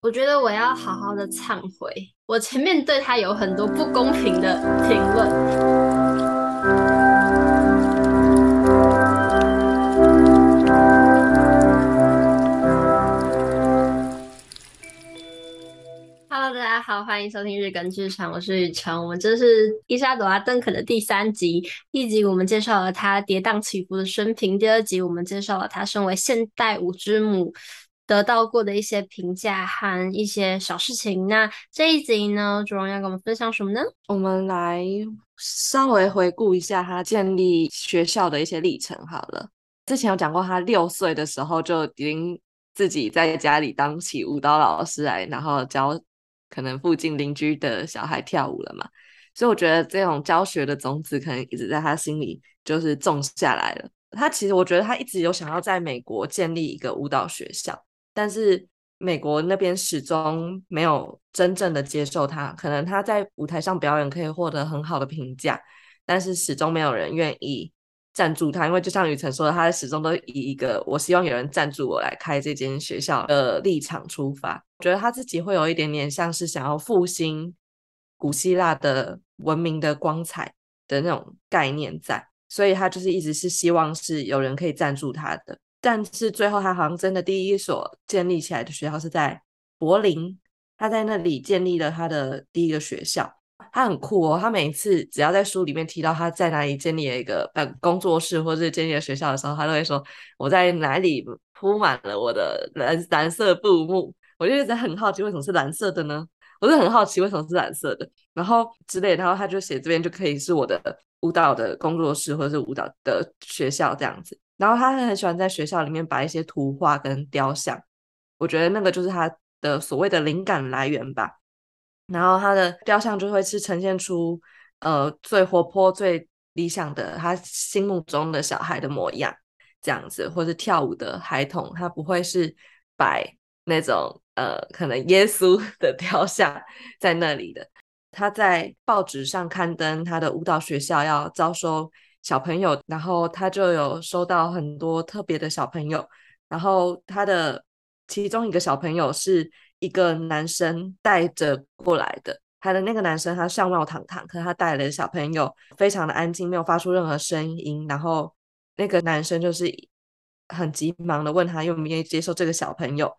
我觉得我要好好的忏悔，我前面对他有很多不公平的评论。Hello，大家好，欢迎收听日更剧场，我是雨辰。我们这是伊莎朵拉·邓肯的第三集，第一集我们介绍了她跌宕起伏的生平，第二集我们介绍了她身为现代舞之母。得到过的一些评价和一些小事情。那这一集呢，主荣要跟我们分享什么呢？我们来稍微回顾一下他建立学校的一些历程好了。之前有讲过，他六岁的时候就已经自己在家里当起舞蹈老师来，然后教可能附近邻居的小孩跳舞了嘛。所以我觉得这种教学的种子可能一直在他心里就是种下来了。他其实我觉得他一直有想要在美国建立一个舞蹈学校。但是美国那边始终没有真正的接受他，可能他在舞台上表演可以获得很好的评价，但是始终没有人愿意赞助他，因为就像雨辰说的，他始终都以一个我希望有人赞助我来开这间学校的立场出发。觉得他自己会有一点点像是想要复兴古希腊的文明的光彩的那种概念在，所以他就是一直是希望是有人可以赞助他的。但是最后，他好像真的第一所建立起来的学校是在柏林，他在那里建立了他的第一个学校。他很酷哦，他每一次只要在书里面提到他在哪里建立了一个呃工作室或者是建立了学校的时候，他都会说我在哪里铺满了我的蓝蓝色布幕。我就一直很好奇为什么是蓝色的呢？我是很好奇为什么是蓝色的，然后之类，然后他就写这边就可以是我的舞蹈的工作室或者是舞蹈的学校这样子。然后他很喜欢在学校里面摆一些图画跟雕像，我觉得那个就是他的所谓的灵感来源吧。然后他的雕像就会是呈现出呃最活泼、最理想的他心目中的小孩的模样，这样子，或是跳舞的孩童，他不会是摆那种呃可能耶稣 的雕像在那里的。他在报纸上刊登他的舞蹈学校要招收。小朋友，然后他就有收到很多特别的小朋友，然后他的其中一个小朋友是一个男生带着过来的，他的那个男生他相貌堂堂，可是他带来的小朋友非常的安静，没有发出任何声音，然后那个男生就是很急忙的问他愿不愿意接受这个小朋友，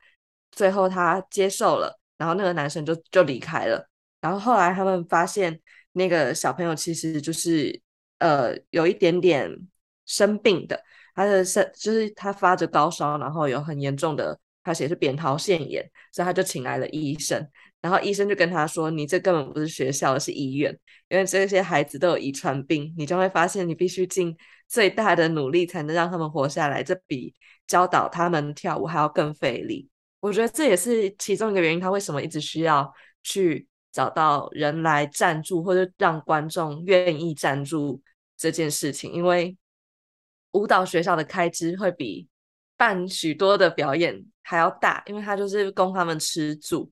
最后他接受了，然后那个男生就就离开了，然后后来他们发现那个小朋友其实就是。呃，有一点点生病的，他的生就是他发着高烧，然后有很严重的，他写是扁桃腺炎，所以他就请来了医生，然后医生就跟他说：“你这根本不是学校，是医院，因为这些孩子都有遗传病，你就会发现你必须尽最大的努力才能让他们活下来，这比教导他们跳舞还要更费力。”我觉得这也是其中一个原因，他为什么一直需要去找到人来赞助，或者让观众愿意赞助。这件事情，因为舞蹈学校的开支会比办许多的表演还要大，因为它就是供他们吃住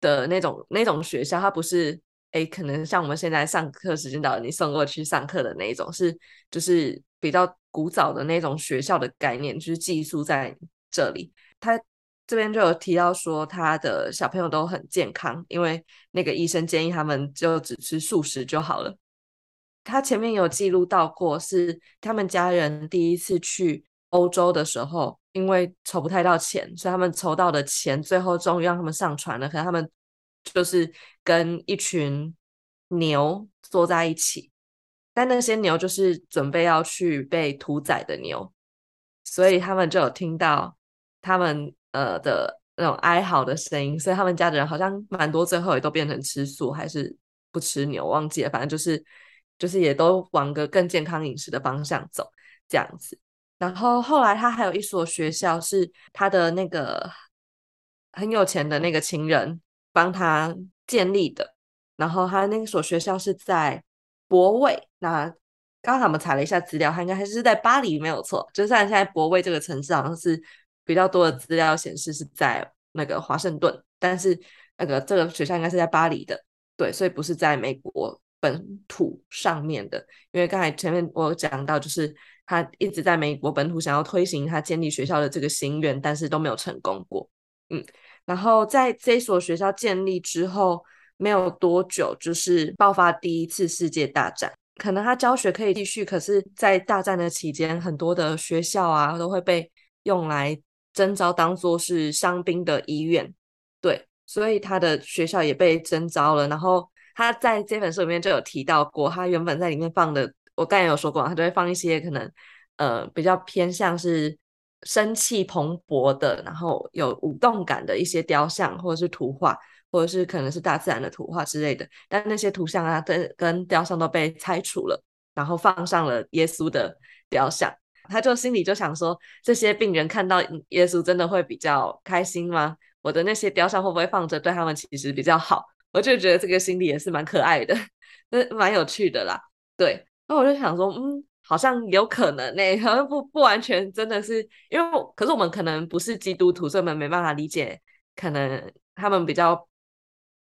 的那种那种学校，它不是诶，可能像我们现在上课时间到了，你送过去上课的那种，是就是比较古早的那种学校的概念，就是寄宿在这里。他这边就有提到说，他的小朋友都很健康，因为那个医生建议他们就只吃素食就好了。他前面有记录到过，是他们家人第一次去欧洲的时候，因为筹不太到钱，所以他们筹到的钱最后终于让他们上船了。可是他们就是跟一群牛坐在一起，但那些牛就是准备要去被屠宰的牛，所以他们就有听到他们呃的那种哀嚎的声音。所以他们家的人好像蛮多，最后也都变成吃素还是不吃牛，忘记了，反正就是。就是也都往个更健康饮食的方向走，这样子。然后后来他还有一所学校是他的那个很有钱的那个情人帮他建立的。然后他那所学校是在柏魏。那刚才我们查了一下资料，他应该还是在巴黎，没有错。就算现在柏魏这个城市好像是比较多的资料显示是在那个华盛顿，但是那个这个学校应该是在巴黎的，对，所以不是在美国。本土上面的，因为刚才前面我讲到，就是他一直在美国本土想要推行他建立学校的这个心愿，但是都没有成功过。嗯，然后在这所学校建立之后没有多久，就是爆发第一次世界大战。可能他教学可以继续，可是，在大战的期间，很多的学校啊都会被用来征召当做是伤兵的医院。对，所以他的学校也被征召了。然后他在这本书里面就有提到过，他原本在里面放的，我刚才有说过，他就会放一些可能呃比较偏向是生气蓬勃的，然后有舞动感的一些雕像或者是图画。或者是可能是大自然的图画之类的，但那些图像啊，跟跟雕像都被拆除了，然后放上了耶稣的雕像。他就心里就想说，这些病人看到耶稣真的会比较开心吗？我的那些雕像会不会放着对他们其实比较好？我就觉得这个心理也是蛮可爱的，那蛮有趣的啦。对，那我就想说，嗯，好像有可能呢、好像不不完全真的是，因为可是我们可能不是基督徒，所以我们没办法理解，可能他们比较。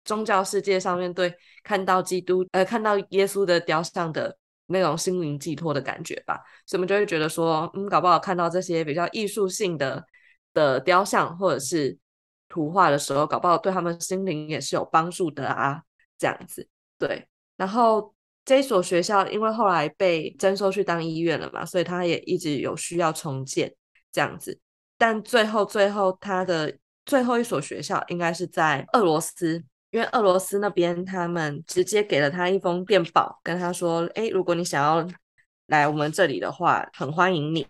宗教世界上面对看到基督呃看到耶稣的雕像的那种心灵寄托的感觉吧，所以我们就会觉得说，嗯，搞不好看到这些比较艺术性的的雕像或者是图画的时候，搞不好对他们心灵也是有帮助的啊，这样子。对，然后这所学校因为后来被征收去当医院了嘛，所以他也一直有需要重建这样子，但最后最后他的最后一所学校应该是在俄罗斯。因为俄罗斯那边，他们直接给了他一封电报，跟他说：“哎，如果你想要来我们这里的话，很欢迎你。”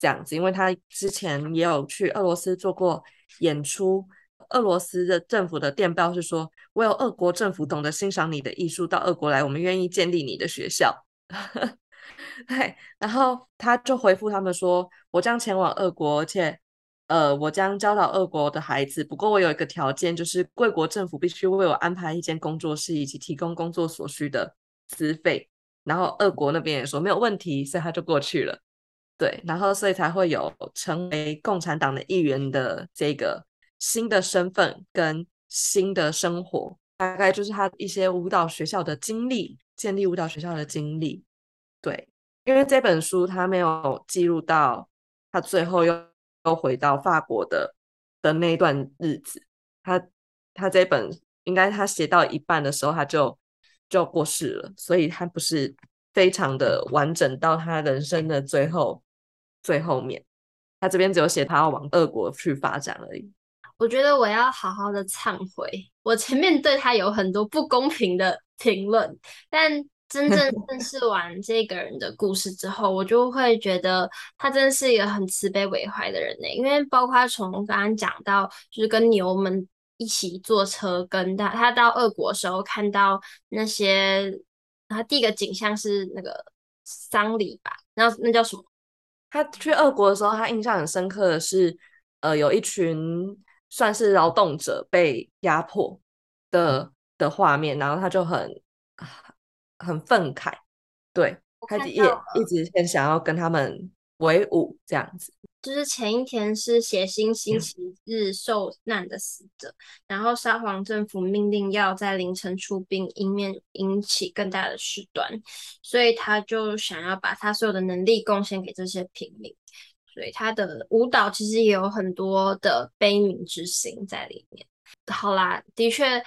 这样子，因为他之前也有去俄罗斯做过演出。俄罗斯的政府的电报是说：“唯有俄国政府懂得欣赏你的艺术，到俄国来，我们愿意建立你的学校。”对，然后他就回复他们说：“我将前往俄国，而且。”呃，我将教导俄国的孩子，不过我有一个条件，就是贵国政府必须为我安排一间工作室，以及提供工作所需的资费。然后俄国那边也说没有问题，所以他就过去了。对，然后所以才会有成为共产党的一员的这个新的身份跟新的生活，大概就是他一些舞蹈学校的经历，建立舞蹈学校的经历。对，因为这本书他没有记录到他最后又。都回到法国的的那段日子，他他这本应该他写到一半的时候，他就就过世了，所以他不是非常的完整到他人生的最后最后面，他这边只有写他要往俄国去发展而已。我觉得我要好好的忏悔，我前面对他有很多不公平的评论，但。真正 认识完这个人的故事之后，我就会觉得他真的是一个很慈悲为怀的人呢。因为包括从刚刚讲到，就是跟牛们一起坐车，跟他他到俄国的时候看到那些，他第一个景象是那个丧礼吧，然后那叫什么？他去俄国的时候，他印象很深刻的是，呃，有一群算是劳动者被压迫的的画面，然后他就很。很愤慨，对，他也一直很想要跟他们为伍这样子。就是前一天是血腥星期日受难的死者，嗯、然后沙皇政府命令要在凌晨出兵，以免引起更大的事端，所以他就想要把他所有的能力贡献给这些平民。所以他的舞蹈其实也有很多的悲悯之心在里面。好啦，的确，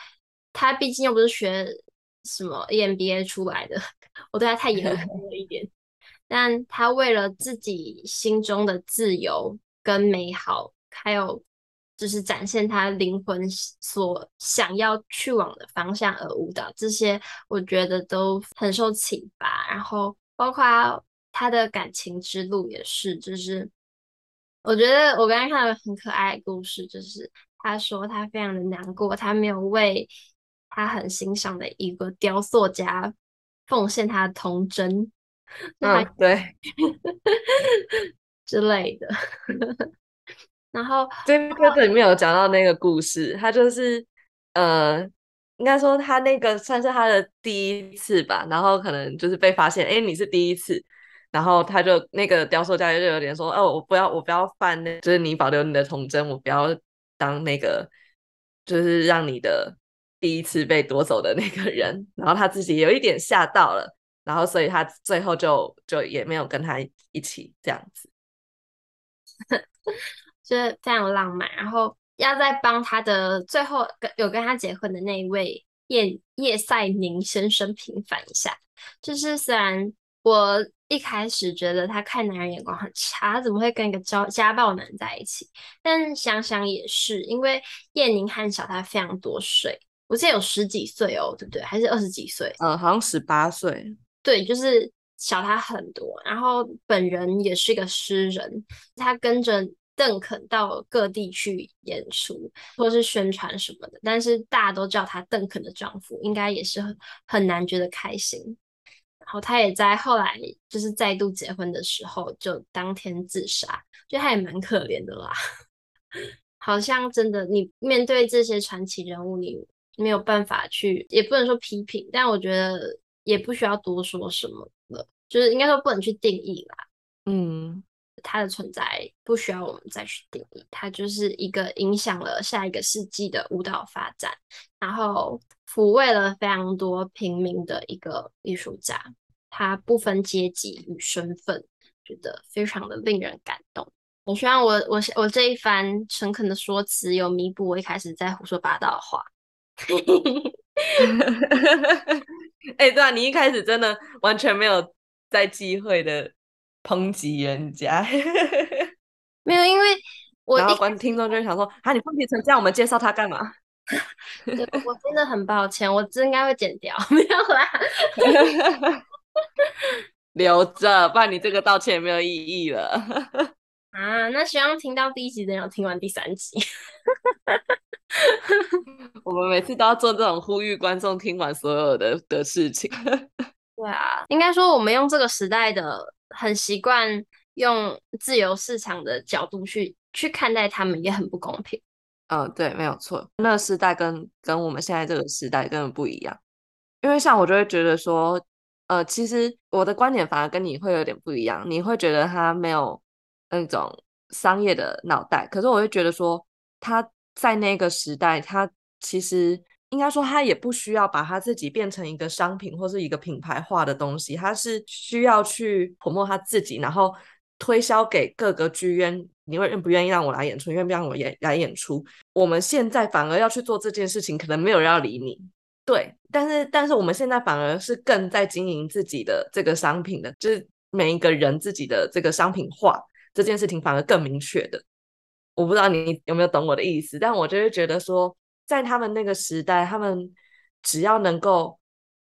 他毕竟又不是学。什么 EMBA 出来的？我对他太严苛 了一点。但他为了自己心中的自由跟美好，还有就是展现他灵魂所想要去往的方向而舞蹈，这些我觉得都很受启发。然后包括他的感情之路也是，就是我觉得我刚刚看到很可爱的故事，就是他说他非常的难过，他没有为。他很欣赏的一个雕塑家，奉献他的童真，嗯，对，之类的。然后这个里面有讲到那个故事，他就是呃，应该说他那个算是他的第一次吧，然后可能就是被发现，哎，你是第一次，然后他就那个雕塑家就有点说，哦，我不要，我不要犯那，就是你保留你的童真，我不要当那个，就是让你的。第一次被夺走的那个人，然后他自己有一点吓到了，然后所以他最后就就也没有跟他一起这样子，就是非常浪漫。然后要再帮他的最后跟有跟他结婚的那一位叶叶赛宁先生平反一下。就是虽然我一开始觉得他看男人眼光很差，怎么会跟一个家家暴男在一起？但想想也是，因为叶宁汉小他非常多岁，我记得有十几岁哦，对不对？还是二十几岁？嗯，好像十八岁。对，就是。小他很多，然后本人也是一个诗人，他跟着邓肯到各地去演出或是宣传什么的，但是大家都叫他邓肯的丈夫，应该也是很很难觉得开心。然后他也在后来就是再度结婚的时候，就当天自杀，就他也蛮可怜的啦。好像真的，你面对这些传奇人物，你没有办法去，也不能说批评，但我觉得。也不需要多说什么了，就是应该说不能去定义啦。嗯，他的存在不需要我们再去定义，他就是一个影响了下一个世纪的舞蹈发展，然后抚慰了非常多平民的一个艺术家，他不分阶级与身份，觉得非常的令人感动。我希望我我我这一番诚恳的说辞有弥补我一开始在胡说八道的话。哎、欸，对啊，你一开始真的完全没有在忌讳的抨击人家，没有，因为我然后观听众就会想说啊，你抨击成这样，我们介绍他干嘛？对，我真的很抱歉，我真应该会剪掉，没有啦，留着，不然你这个道歉也没有意义了 啊。那希望听到第一集的人有听完第三集。我们每次都要做这种呼吁观众听完所有的的事情。对啊，应该说我们用这个时代的很习惯用自由市场的角度去去看待他们，也很不公平。嗯，对，没有错。那个时代跟跟我们现在这个时代根本不一样。因为像我就会觉得说，呃，其实我的观点反而跟你会有点不一样。你会觉得他没有那种商业的脑袋，可是我会觉得说他。在那个时代，他其实应该说，他也不需要把他自己变成一个商品或是一个品牌化的东西，他是需要去琢磨他自己，然后推销给各个剧院。你会愿不愿意让我来演出？愿不愿意让我演来演出？我们现在反而要去做这件事情，可能没有人要理你。对，但是但是我们现在反而是更在经营自己的这个商品的，就是每一个人自己的这个商品化这件事情，反而更明确的。我不知道你有没有懂我的意思，但我就是觉得说，在他们那个时代，他们只要能够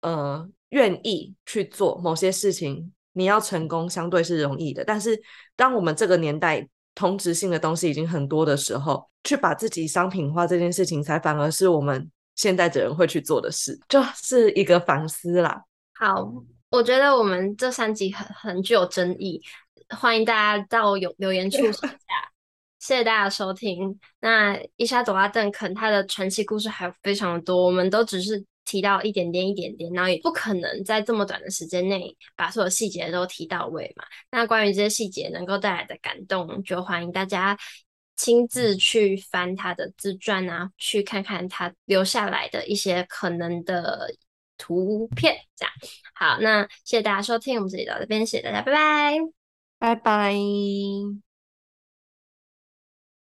呃愿意去做某些事情，你要成功相对是容易的。但是当我们这个年代同质性的东西已经很多的时候，去把自己商品化这件事情，才反而是我们现代的人会去做的事，就是一个反思啦。好，我觉得我们这三集很很具有争议，欢迎大家到有留言处说一下。谢谢大家收听。那伊莎朵拉·邓肯她的传奇故事还有非常的多，我们都只是提到一点点、一点点，然后也不可能在这么短的时间内把所有细节都提到位嘛。那关于这些细节能够带来的感动，就欢迎大家亲自去翻他的自传啊，去看看他留下来的一些可能的图片。这样好，那谢谢大家收听，我们这里到这边，谢谢大家，拜拜，拜拜。